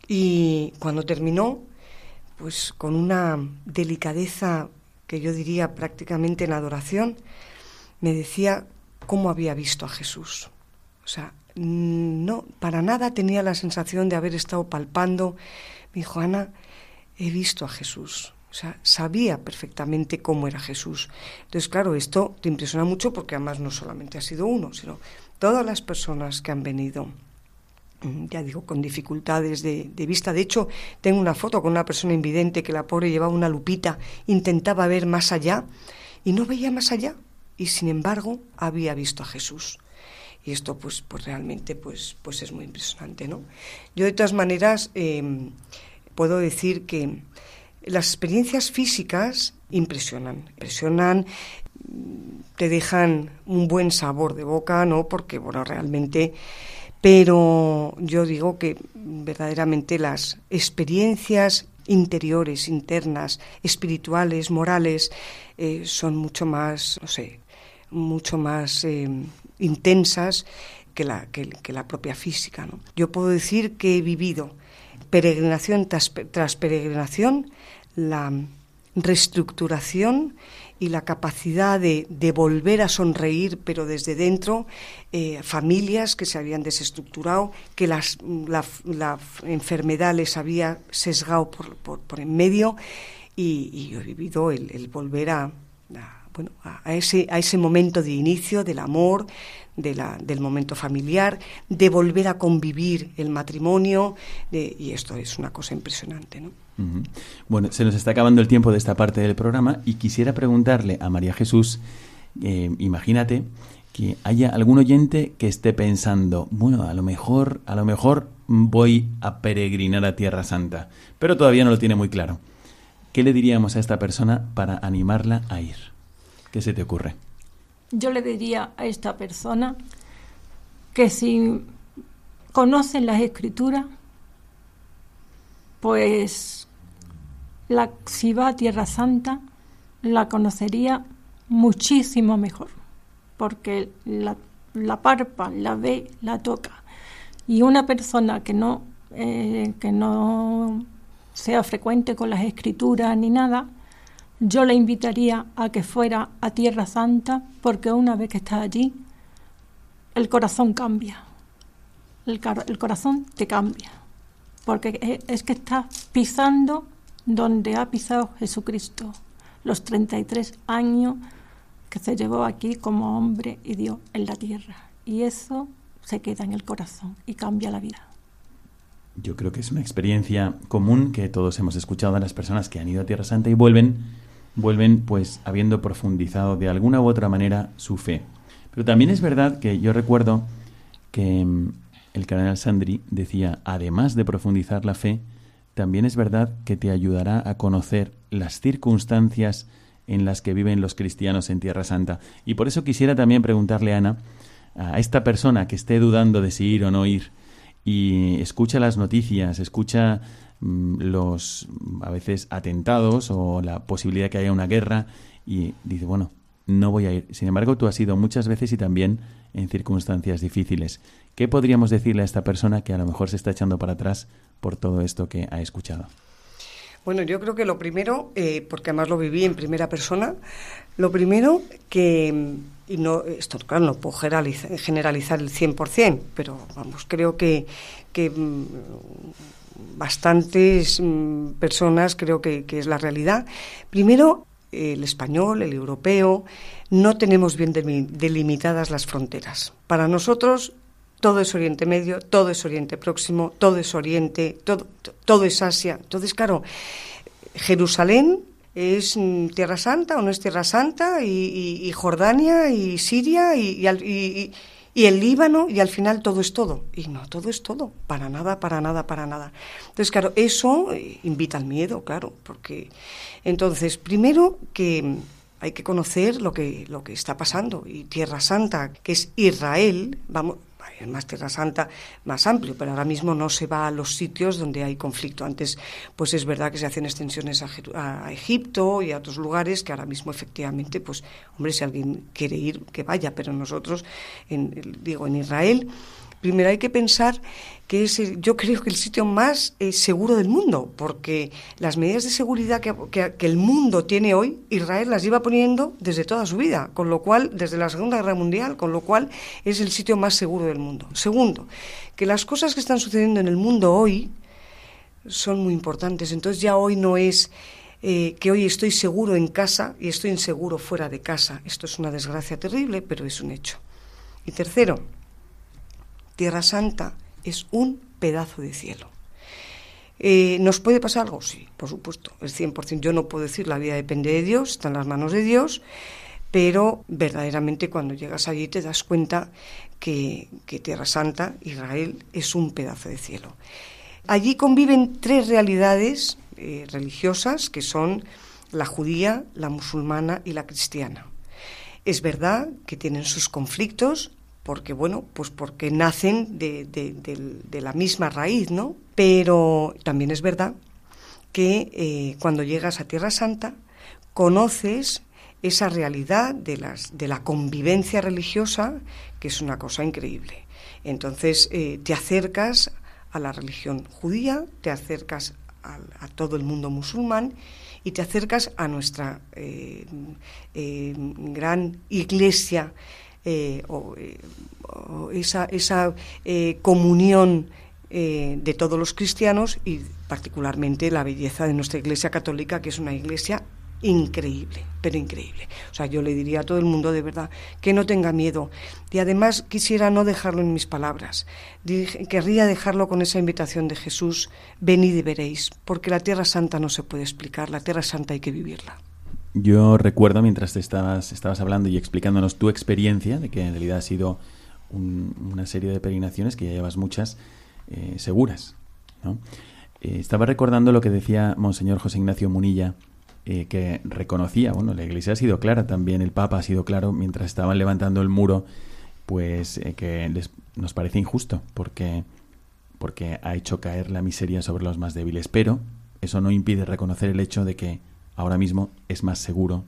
y cuando terminó, pues con una delicadeza que yo diría prácticamente en adoración, me decía cómo había visto a Jesús. O sea, no, para nada tenía la sensación de haber estado palpando. Me dijo, Ana, he visto a Jesús. O sea, sabía perfectamente cómo era Jesús. Entonces, claro, esto te impresiona mucho porque además no solamente ha sido uno, sino todas las personas que han venido Mm, ya digo, con dificultades de, vista. De hecho, tengo una foto con una persona invidente que la pobre llevaba una lupita, intentaba ver más allá y no veía más allá. Y sin embargo, había visto a Jesús. Y esto, pues, pues realmente, pues, pues es muy impresionante, ¿no? Yo, de todas maneras, em, puedo decir que las experiencias físicas impresionan, impresionan, te dejan un buen sabor de boca, ¿no? Porque, bueno, realmente pero yo digo que verdaderamente las experiencias interiores, internas, espirituales, morales, eh, son mucho más, no sé, mucho más eh, intensas que la, que, la propia física. ¿no? Yo puedo decir que he vivido peregrinación tras peregrinación la reestructuración y la capacidad de, volver a sonreír, pero desde dentro, eh, familias que se habían desestructurado, que las, la, enfermedad les había sesgado por, por, en medio, y, yo he vivido el, volver a, bueno, a, ese, a ese momento de inicio del amor, de la, del momento familiar, de volver a convivir el matrimonio, y esto es una cosa impresionante. ¿no? Bueno, se nos está acabando el tiempo de esta parte del programa y quisiera preguntarle a María Jesús, eh, imagínate que haya algún oyente que esté pensando, bueno, a lo mejor, a lo mejor voy a peregrinar a Tierra Santa, pero todavía no lo tiene muy claro. ¿Qué le diríamos a esta persona para animarla a ir? ¿Qué se te ocurre? Yo le diría a esta persona que si conocen las escrituras, pues la, si va a Tierra Santa, la conocería muchísimo mejor, porque la, la parpa, la ve, la toca. Y una persona que no, eh, que no sea frecuente con las escrituras ni nada, yo le invitaría a que fuera a Tierra Santa, porque una vez que está allí, el corazón cambia. El, el corazón te cambia. porque es que está pisando donde ha pisado Jesucristo, los 33 años que se llevó aquí como hombre y Dios en la tierra. Y eso se queda en el corazón y cambia la vida. Yo creo que es una experiencia común que todos hemos escuchado a las personas que han ido a Tierra Santa y vuelven, vuelven pues habiendo profundizado de alguna u otra manera su fe. Pero también es verdad que yo recuerdo que mm, el cardenal Sandri decía, además de profundizar la fe, también es verdad que te ayudará a conocer las circunstancias en las que viven los cristianos en Tierra Santa. Y por eso quisiera también preguntarle, Ana, a esta persona que esté dudando de si ir o no ir, y escucha las noticias, escucha los a veces atentados o la posibilidad que haya una guerra y dice, bueno, no voy a ir. Sin embargo, tú has ido muchas veces y también en circunstancias difíciles. ¿Qué podríamos decirle a esta persona que a lo mejor se está echando para atrás por todo esto que ha escuchado? Bueno, yo creo que lo primero, eh, porque además lo viví en primera persona, lo primero que, y no, esto claro, no puedo generalizar el 100%, pero vamos, creo que, que mm, bastantes mm, personas creo que, es la realidad. Primero, el español, el europeo, no tenemos bien delimitadas las fronteras. Para nosotros todo es Oriente Medio, todo es Oriente Próximo, todo es Oriente, todo, todo es Asia. Entonces, claro, Jerusalén es mm, Tierra Santa o no es Tierra Santa, y, Jordania, y Siria, y, y, el Líbano, y al final todo es todo. Y no, todo es todo, para nada, para nada, para nada. Entonces, claro, eso eh, invita al miedo, claro, porque entonces, primero que hay que conocer lo que, lo que está pasando, y Tierra Santa, que es Israel, vamos, es más Tierra Santa, más amplio, pero ahora mismo no se va a los sitios donde hay conflicto. Antes, pues es verdad que se hacen extensiones a, Egipto y a otros lugares que ahora mismo efectivamente, pues, hombre, si alguien quiere ir, que vaya, pero nosotros, digo, en Israel, primero hay que pensar que es, yo creo que el sitio más eh, seguro del mundo, porque las medidas de seguridad que, que, el mundo tiene hoy, Israel las lleva poniendo desde toda su vida, con lo cual, desde la Segunda Guerra Mundial, con lo cual es el sitio más seguro del mundo. Segundo, que las cosas que están sucediendo en el mundo hoy son muy importantes, entonces ya hoy no es... Eh, que hoy estoy seguro en casa y estoy inseguro fuera de casa. Esto es una desgracia terrible, pero es un hecho. Y tercero, Tierra Santa es un pedazo de cielo. Eh, ¿Nos puede pasar algo? Sí, por supuesto, es 100%. Yo no puedo decir, la vida depende de Dios, está en las manos de Dios, pero verdaderamente cuando llegas allí te das cuenta que, Tierra Santa, Israel, es un pedazo de cielo. Allí conviven tres realidades eh, religiosas que son la judía, la musulmana y la cristiana. Es verdad que tienen sus conflictos, porque bueno, pues porque nacen de, de, la misma raíz, ¿no? Pero también es verdad que eh, cuando llegas a Tierra Santa conoces esa realidad de, las, de la convivencia religiosa, que es una cosa increíble. Entonces eh, te acercas a la religión judía, te acercas a, todo el mundo musulmán y te acercas a nuestra eh, gran iglesia eh, eh, esa, esa eh, comunión de todos los cristianos y particularmente la belleza de nuestra Iglesia Católica, que es una iglesia increíble, pero increíble. O sea, yo le diría a todo el mundo de verdad que no tenga miedo. Y además quisiera no dejarlo en mis palabras. Querría dejarlo con esa invitación de Jesús, venid y veréis, porque la Tierra Santa no se puede explicar, la Tierra Santa hay que vivirla. Yo recuerdo mientras te estabas, estabas hablando y explicándonos tu experiencia, de que en realidad ha sido una serie de peregrinaciones que ya llevas muchas eh, seguras. ¿no? Eh, estaba recordando lo que decía Monseñor José Ignacio Munilla, eh, que reconocía, bueno, la Iglesia ha sido clara también, el Papa ha sido claro mientras estaban levantando el muro, pues que les, nos parece injusto, porque, porque ha hecho caer la miseria sobre los más débiles. Pero eso no impide reconocer el hecho de que ahora mismo es más seguro,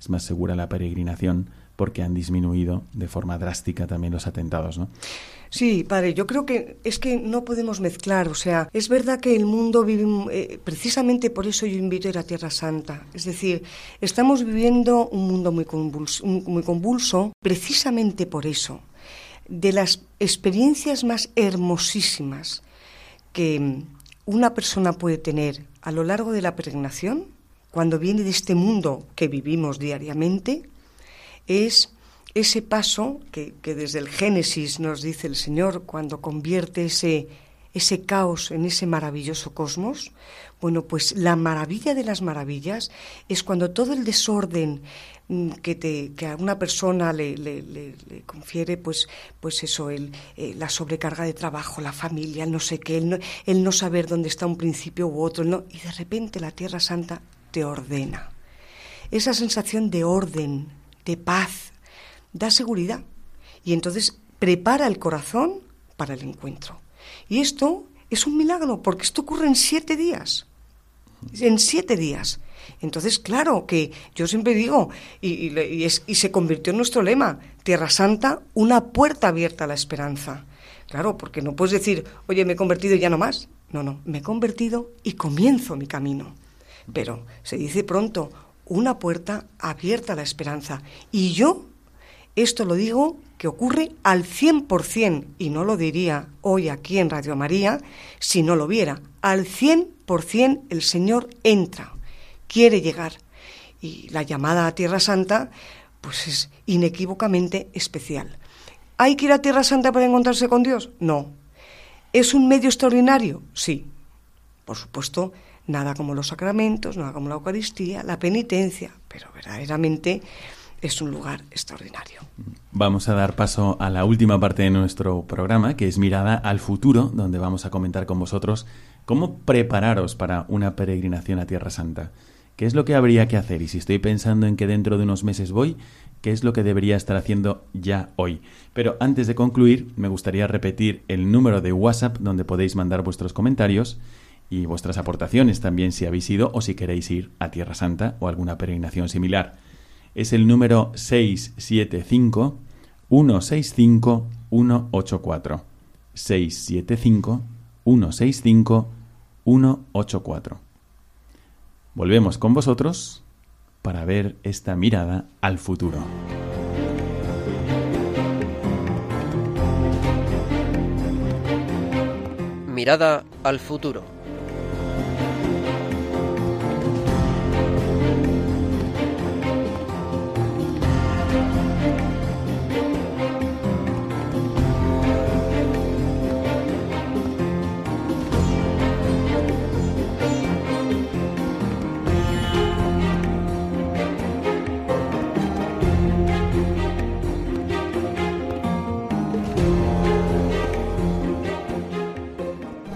es más segura la peregrinación porque han disminuido de forma drástica también los atentados, ¿no? Sí, padre, yo creo que es que no podemos mezclar, o sea, es verdad que el mundo vive, eh, precisamente por eso yo invito a ir a Tierra Santa, es decir, estamos viviendo un mundo muy convulso, muy convulso precisamente por eso, de las experiencias más hermosísimas que, una persona puede tener a lo largo de la peregrinación, cuando viene de este mundo que vivimos diariamente, es ese paso que, desde el Génesis nos dice el Señor cuando convierte ese, ese caos en ese maravilloso cosmos, bueno, pues la maravilla de las maravillas es cuando todo el desorden mm, que, te, que a una persona le, le, confiere, pues, pues eso, el, eh, la sobrecarga de trabajo, la familia, el no sé qué, el no, el no saber dónde está un principio u otro, no, y de repente la Tierra Santa te ordena. Esa sensación de orden, de paz, da seguridad y entonces prepara el corazón para el encuentro. Y esto es un milagro, porque esto ocurre en siete días. En siete días. Entonces, claro que yo siempre digo, y, y, se convirtió en nuestro lema, Tierra Santa, una puerta abierta a la esperanza. Claro, porque no puedes decir, oye, me he convertido y ya no más. No, no, me he convertido y comienzo mi camino. Pero se dice pronto, una puerta abierta a la esperanza. Y yo esto lo digo que ocurre al 100% y no lo diría hoy aquí en Radio María si no lo viera. Al 100% el Señor entra, quiere llegar. Y la llamada a Tierra Santa pues es inequívocamente especial. ¿Hay que ir a Tierra Santa para encontrarse con Dios? No. ¿Es un medio extraordinario? Sí. Por supuesto, nada como los sacramentos, nada como la Eucaristía, la penitencia, pero verdaderamente es un lugar extraordinario. Vamos a dar paso a la última parte de nuestro programa, que es Mirada al futuro, donde vamos a comentar con vosotros cómo prepararos para una peregrinación a Tierra Santa. ¿Qué es lo que habría que hacer? Y si estoy pensando en que dentro de unos meses voy, ¿qué es lo que debería estar haciendo ya hoy? Pero antes de concluir, me gustaría repetir el número de WhatsApp donde podéis mandar vuestros comentarios y vuestras aportaciones también si habéis ido o si queréis ir a Tierra Santa o alguna peregrinación similar es el número 675 165 184. 675 165 184. Volvemos con vosotros para ver esta mirada al futuro. Mirada al futuro.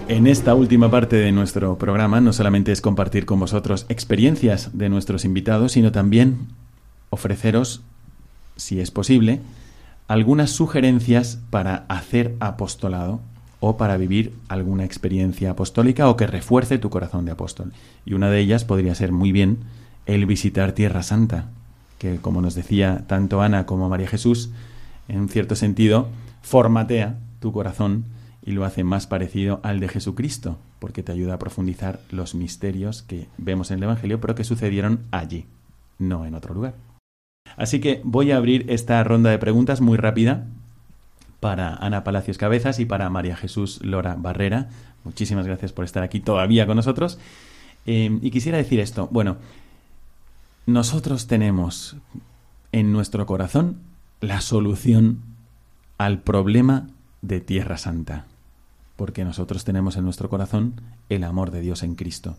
En esta última parte de nuestro programa no solamente es compartir con vosotros experiencias de nuestros invitados, sino también ofreceros, si es posible, algunas sugerencias para hacer apostolado o para vivir alguna experiencia apostólica o que refuerce tu corazón de apóstol. Y una de ellas podría ser muy bien el visitar Tierra Santa, que como nos decía tanto Ana como María Jesús, en cierto sentido, formatea tu corazón y lo hace más parecido al de Jesucristo, porque te ayuda a profundizar los misterios que vemos en el Evangelio, pero que sucedieron allí, no en otro lugar. Así que voy a abrir esta ronda de preguntas muy rápida para Ana Palacios Cabezas y para María Jesús Lora Barrera. Muchísimas gracias por estar aquí todavía con nosotros. Eh, y quisiera decir esto, bueno, nosotros tenemos en nuestro corazón la solución al problema de Tierra Santa porque nosotros tenemos en nuestro corazón el amor de Dios en Cristo.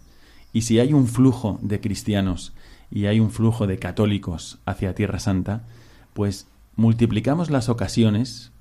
Y si hay un flujo de cristianos y hay un flujo de católicos hacia Tierra Santa, pues multiplicamos las ocasiones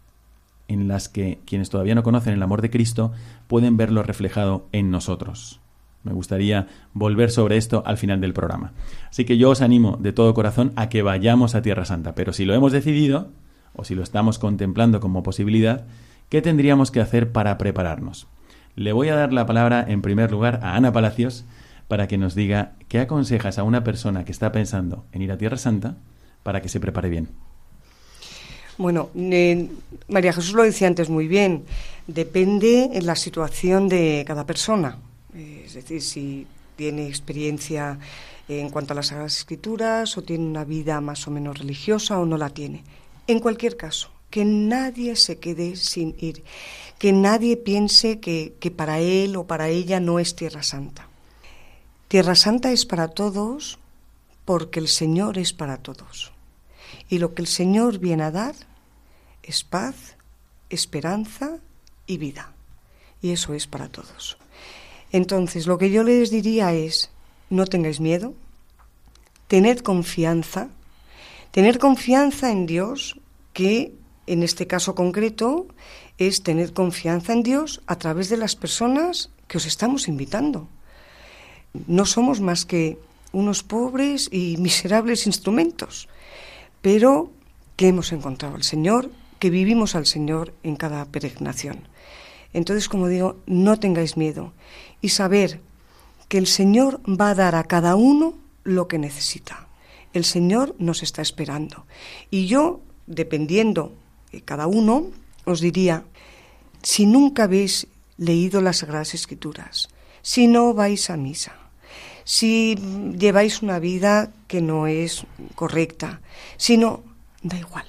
en las que quienes todavía no conocen el amor de Cristo pueden verlo reflejado en nosotros. Me gustaría volver sobre esto al final del programa. Así que yo os animo de todo corazón a que vayamos a Tierra Santa, pero si lo hemos decidido, o si lo estamos contemplando como posibilidad, ¿Qué tendríamos que hacer para prepararnos? Le voy a dar la palabra en primer lugar a Ana Palacios para que nos diga qué aconsejas a una persona que está pensando en ir a Tierra Santa para que se prepare bien. Bueno, María Jesús lo decía antes muy bien, depende en la situación de cada persona. Es decir, si tiene experiencia en cuanto a las Sagradas Escrituras o tiene una vida más o menos religiosa o no la tiene. En cualquier caso, que nadie se quede sin ir, que nadie piense que, que para él o para ella no es Tierra Santa. Tierra Santa es para todos porque el Señor es para todos. Y lo que el Señor viene a dar es paz, esperanza y vida. Y eso es para todos. Entonces, lo que yo les diría es, no tengáis miedo, tened confianza, tener confianza en Dios, que en este caso concreto es tener confianza en Dios a través de las personas que os estamos invitando. No somos más que unos pobres y miserables instrumentos, pero que hemos encontrado al Señor, que vivimos al Señor en cada peregrinación. Entonces, como digo, no tengáis miedo y saber que el Señor va a dar a cada uno lo que necesita. El Señor nos está esperando. Y yo, dependiendo de cada uno, os diría, si nunca habéis leído las Sagradas Escrituras, si no vais a misa, si lleváis una vida que no es correcta, si no, da igual.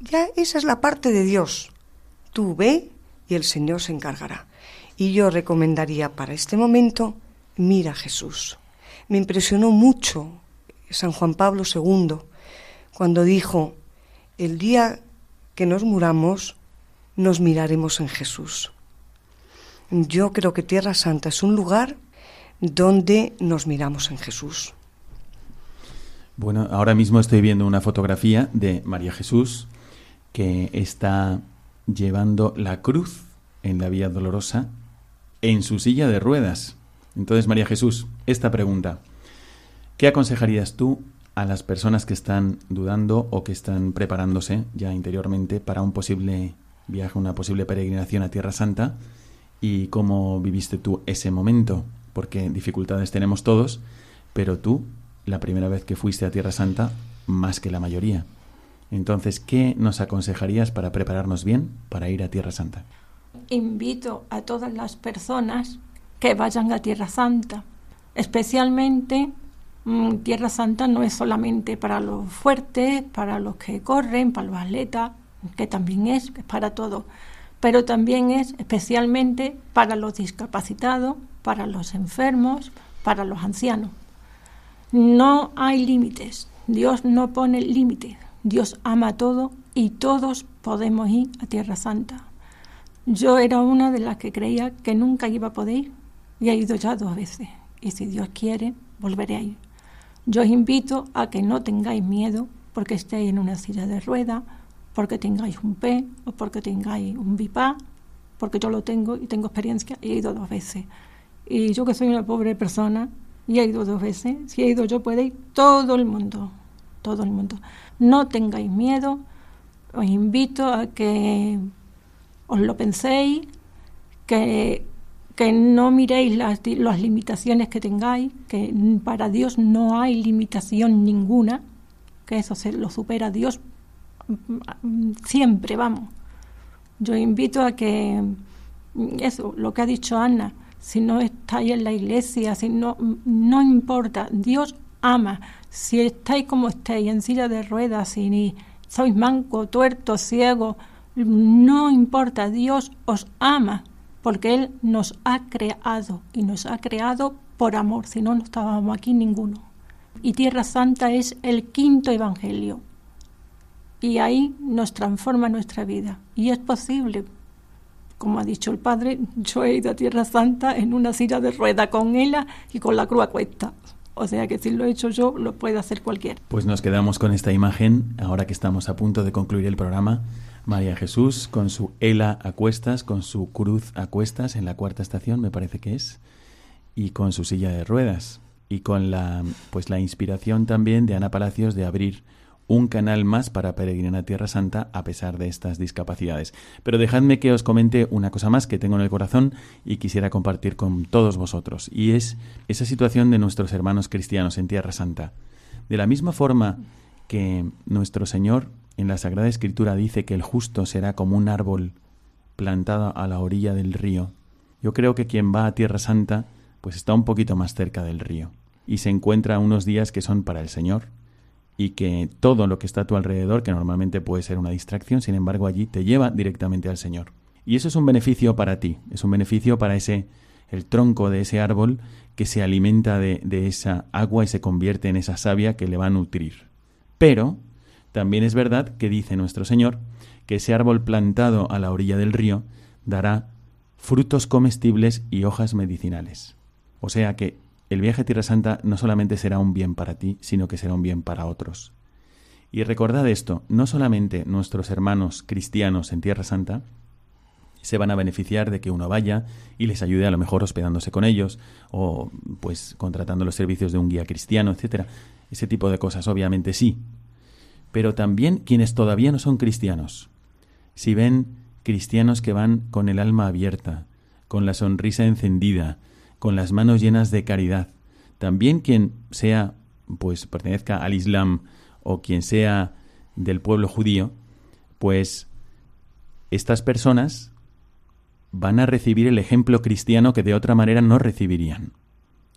Ya esa es la parte de Dios. Tú ve y el Señor se encargará. Y yo recomendaría para este momento, mira a Jesús. Me impresionó mucho San Juan Pablo II cuando dijo, el día que nos muramos, nos miraremos en Jesús. Yo creo que Tierra Santa es un lugar donde nos miramos en Jesús. Bueno, ahora mismo estoy viendo una fotografía de María Jesús que está llevando la cruz en la Vía Dolorosa en su silla de ruedas. Entonces, María Jesús, esta pregunta. ¿Qué aconsejarías tú a las personas que están dudando o que están preparándose ya interiormente para un posible viaje, una posible peregrinación a Tierra Santa? ¿Y cómo viviste tú ese momento? Porque dificultades tenemos todos, pero tú, la primera vez que fuiste a Tierra Santa, más que la mayoría. Entonces, ¿qué nos aconsejarías para prepararnos bien para ir a Tierra Santa? Invito a todas las personas que vayan a Tierra Santa, especialmente Tierra Santa no es solamente para los fuertes, para los que corren, para los atletas, que también es, es para todo, pero también es especialmente para los discapacitados, para los enfermos, para los ancianos. No hay límites, Dios no pone límites, Dios ama todo y todos podemos ir a Tierra Santa. Yo era una de las que creía que nunca iba a poder ir y he ido ya dos veces. Y si Dios quiere, volveré a ir. Yo os invito a que no tengáis miedo porque estéis en una silla de ruedas, porque tengáis un P o porque tengáis un BIPA, porque yo lo tengo y tengo experiencia y he ido dos veces. Y yo que soy una pobre persona y he ido dos veces, si he ido yo puede ir todo el mundo, todo el mundo. No tengáis miedo, os invito a que os lo penséis, que, que no miréis las, las limitaciones que tengáis, que para Dios no hay limitación ninguna, que eso se lo supera Dios siempre, vamos. Yo invito a que eso, lo que ha dicho Ana, si no estáis en la iglesia, si no, no importa, Dios ama. Si estáis como estáis, en silla de ruedas, si sois manco, tuerto, ciego, no importa, Dios os ama, porque Él nos ha creado y nos ha creado por amor, si no, no estábamos aquí ninguno. Y Tierra Santa es el quinto evangelio. Y ahí nos transforma nuestra vida. Y es posible, como ha dicho el Padre, yo he ido a Tierra Santa en una silla de rueda con ella y con la cruz a cuesta. O sea que si lo he hecho yo, lo puede hacer cualquiera. Pues nos quedamos con esta imagen, ahora que estamos a punto de concluir el programa. María Jesús con su Ela a cuestas, con su cruz a cuestas en la cuarta estación, me parece que es, y con su silla de ruedas. Y con la, pues la inspiración también de Ana Palacios de abrir un canal más para peregrinar a Tierra Santa a pesar de estas discapacidades. Pero dejadme que os comente una cosa más que tengo en el corazón y quisiera compartir con todos vosotros, y es esa situación de nuestros hermanos cristianos en Tierra Santa. De la misma forma que nuestro Señor en la Sagrada Escritura dice que el justo será como un árbol plantado a la orilla del río, yo creo que quien va a Tierra Santa pues está un poquito más cerca del río y se encuentra unos días que son para el Señor y que todo lo que está a tu alrededor, que normalmente puede ser una distracción, sin embargo allí te lleva directamente al Señor. Y eso es un beneficio para ti, es un beneficio para ese el tronco de ese árbol que se alimenta de, de esa agua y se convierte en esa savia que le va a nutrir. Pero también es verdad que dice nuestro Señor que ese árbol plantado a la orilla del río dará frutos comestibles y hojas medicinales. O sea que el viaje a Tierra Santa no solamente será un bien para ti, sino que será un bien para otros. Y recordad esto, no solamente nuestros hermanos cristianos en Tierra Santa se van a beneficiar de que uno vaya y les ayude a lo mejor hospedándose con ellos o pues contratando los servicios de un guía cristiano, etcétera. Ese tipo de cosas obviamente sí. Pero también quienes todavía no son cristianos. Si ven cristianos que van con el alma abierta, con la sonrisa encendida, con las manos llenas de caridad. También quien sea, pues pertenezca al Islam o quien sea del pueblo judío, pues estas personas van a recibir el ejemplo cristiano que de otra manera no recibirían.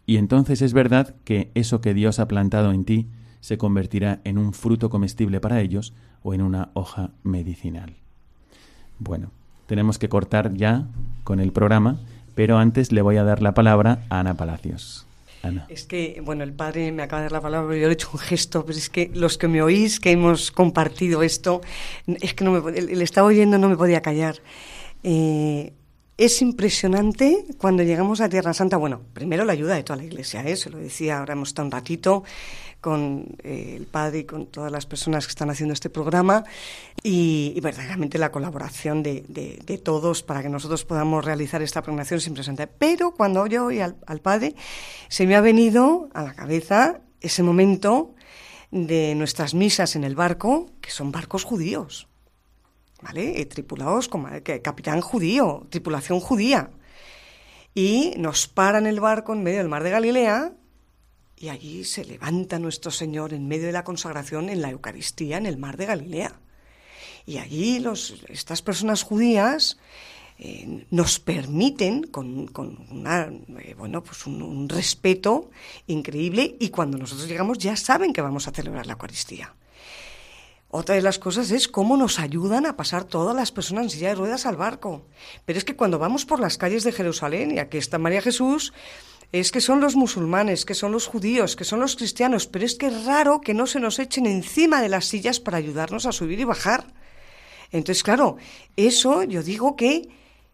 Y entonces es verdad que eso que Dios ha plantado en ti se convertirá en un fruto comestible para ellos o en una hoja medicinal. Bueno, tenemos que cortar ya con el programa pero antes le voy a dar la palabra a Ana Palacios. Ana. Es que, bueno, el padre me acaba de dar la palabra, yo le he hecho un gesto, pero es que los que me oís, que hemos compartido esto, es que no me, le estaba oyendo, no me podía callar. Eh, es impresionante cuando llegamos a Tierra Santa, bueno, primero la ayuda de toda la iglesia, ¿eh? se lo decía, ahora hemos estado un ratito, con eh, el padre y con todas las personas que están haciendo este programa y, verdaderamente la colaboración de, de, todos para que nosotros podamos realizar esta programación es impresionante. Pero cuando yo oí al, al padre, se me ha venido a la cabeza ese momento de nuestras misas en el barco, que son barcos judíos, ¿vale? Eh, tripulados con capitán judío, tripulación judía. Y nos paran el barco en medio del mar de Galilea y allí se levanta nuestro Señor en medio de la consagración en la Eucaristía en el mar de Galilea. Y allí los, estas personas judías eh, nos permiten con, una, eh, pues un, respeto increíble y cuando nosotros llegamos ya saben que vamos a celebrar la Eucaristía. Otra de las cosas es cómo nos ayudan a pasar todas las personas en silla de ruedas al barco. Pero es que cuando vamos por las calles de Jerusalén, y aquí está María Jesús, es que son los musulmanes, que son los judíos, que son los cristianos, pero es que es raro que no se nos echen encima de las sillas para ayudarnos a subir y bajar. Entonces, claro, eso yo digo que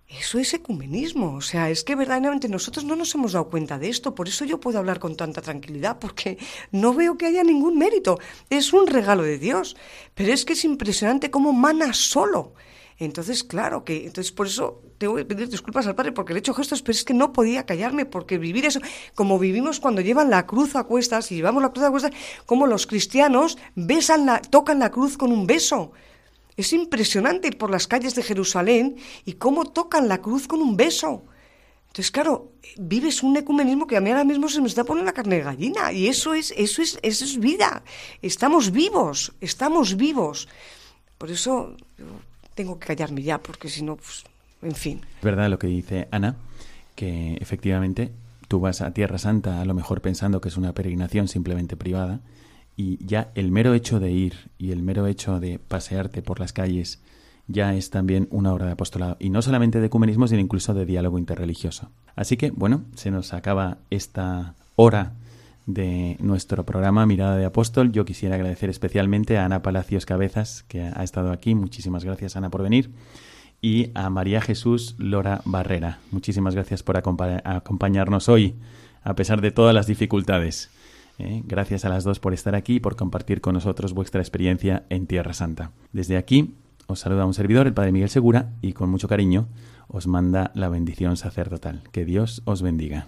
eso es ecumenismo, o sea, es que verdaderamente nosotros no nos hemos dado cuenta de esto, por eso yo puedo hablar con tanta tranquilidad, porque no veo que haya ningún mérito, es un regalo de Dios, pero es que es impresionante cómo mana solo. Entonces, claro que, entonces por eso tengo que pedir disculpas al padre porque le he hecho gestos, pero es que no podía callarme porque vivir eso, como vivimos cuando llevan la cruz a cuestas y llevamos la cruz a cuestas, como los cristianos besan la, tocan la cruz con un beso. Es impresionante ir por las calles de Jerusalén y cómo tocan la cruz con un beso. Entonces, claro, vives un ecumenismo que a mí ahora mismo se me está poniendo la carne de gallina. Y eso es, eso es, eso es vida. Estamos vivos, estamos vivos. Por eso tengo que callarme ya, porque si no, pues, en fin. Es verdad lo que dice Ana, que efectivamente tú vas a Tierra Santa a lo mejor pensando que es una peregrinación simplemente privada y ya el mero hecho de ir y el mero hecho de pasearte por las calles ya es también una obra de apostolado y no solamente de ecumenismo sino incluso de diálogo interreligioso. Así que bueno, se nos acaba esta hora de nuestro programa Mirada de Apóstol. Yo quisiera agradecer especialmente a Ana Palacios Cabezas, que ha estado aquí. Muchísimas gracias, Ana, por venir. Y a María Jesús Lora Barrera. Muchísimas gracias por acompañarnos hoy, a pesar de todas las dificultades. ¿eh? Gracias a las dos por estar aquí y por compartir con nosotros vuestra experiencia en Tierra Santa. Desde aquí os saluda un servidor, el Padre Miguel Segura, y con mucho cariño os manda la bendición sacerdotal. Que Dios os bendiga.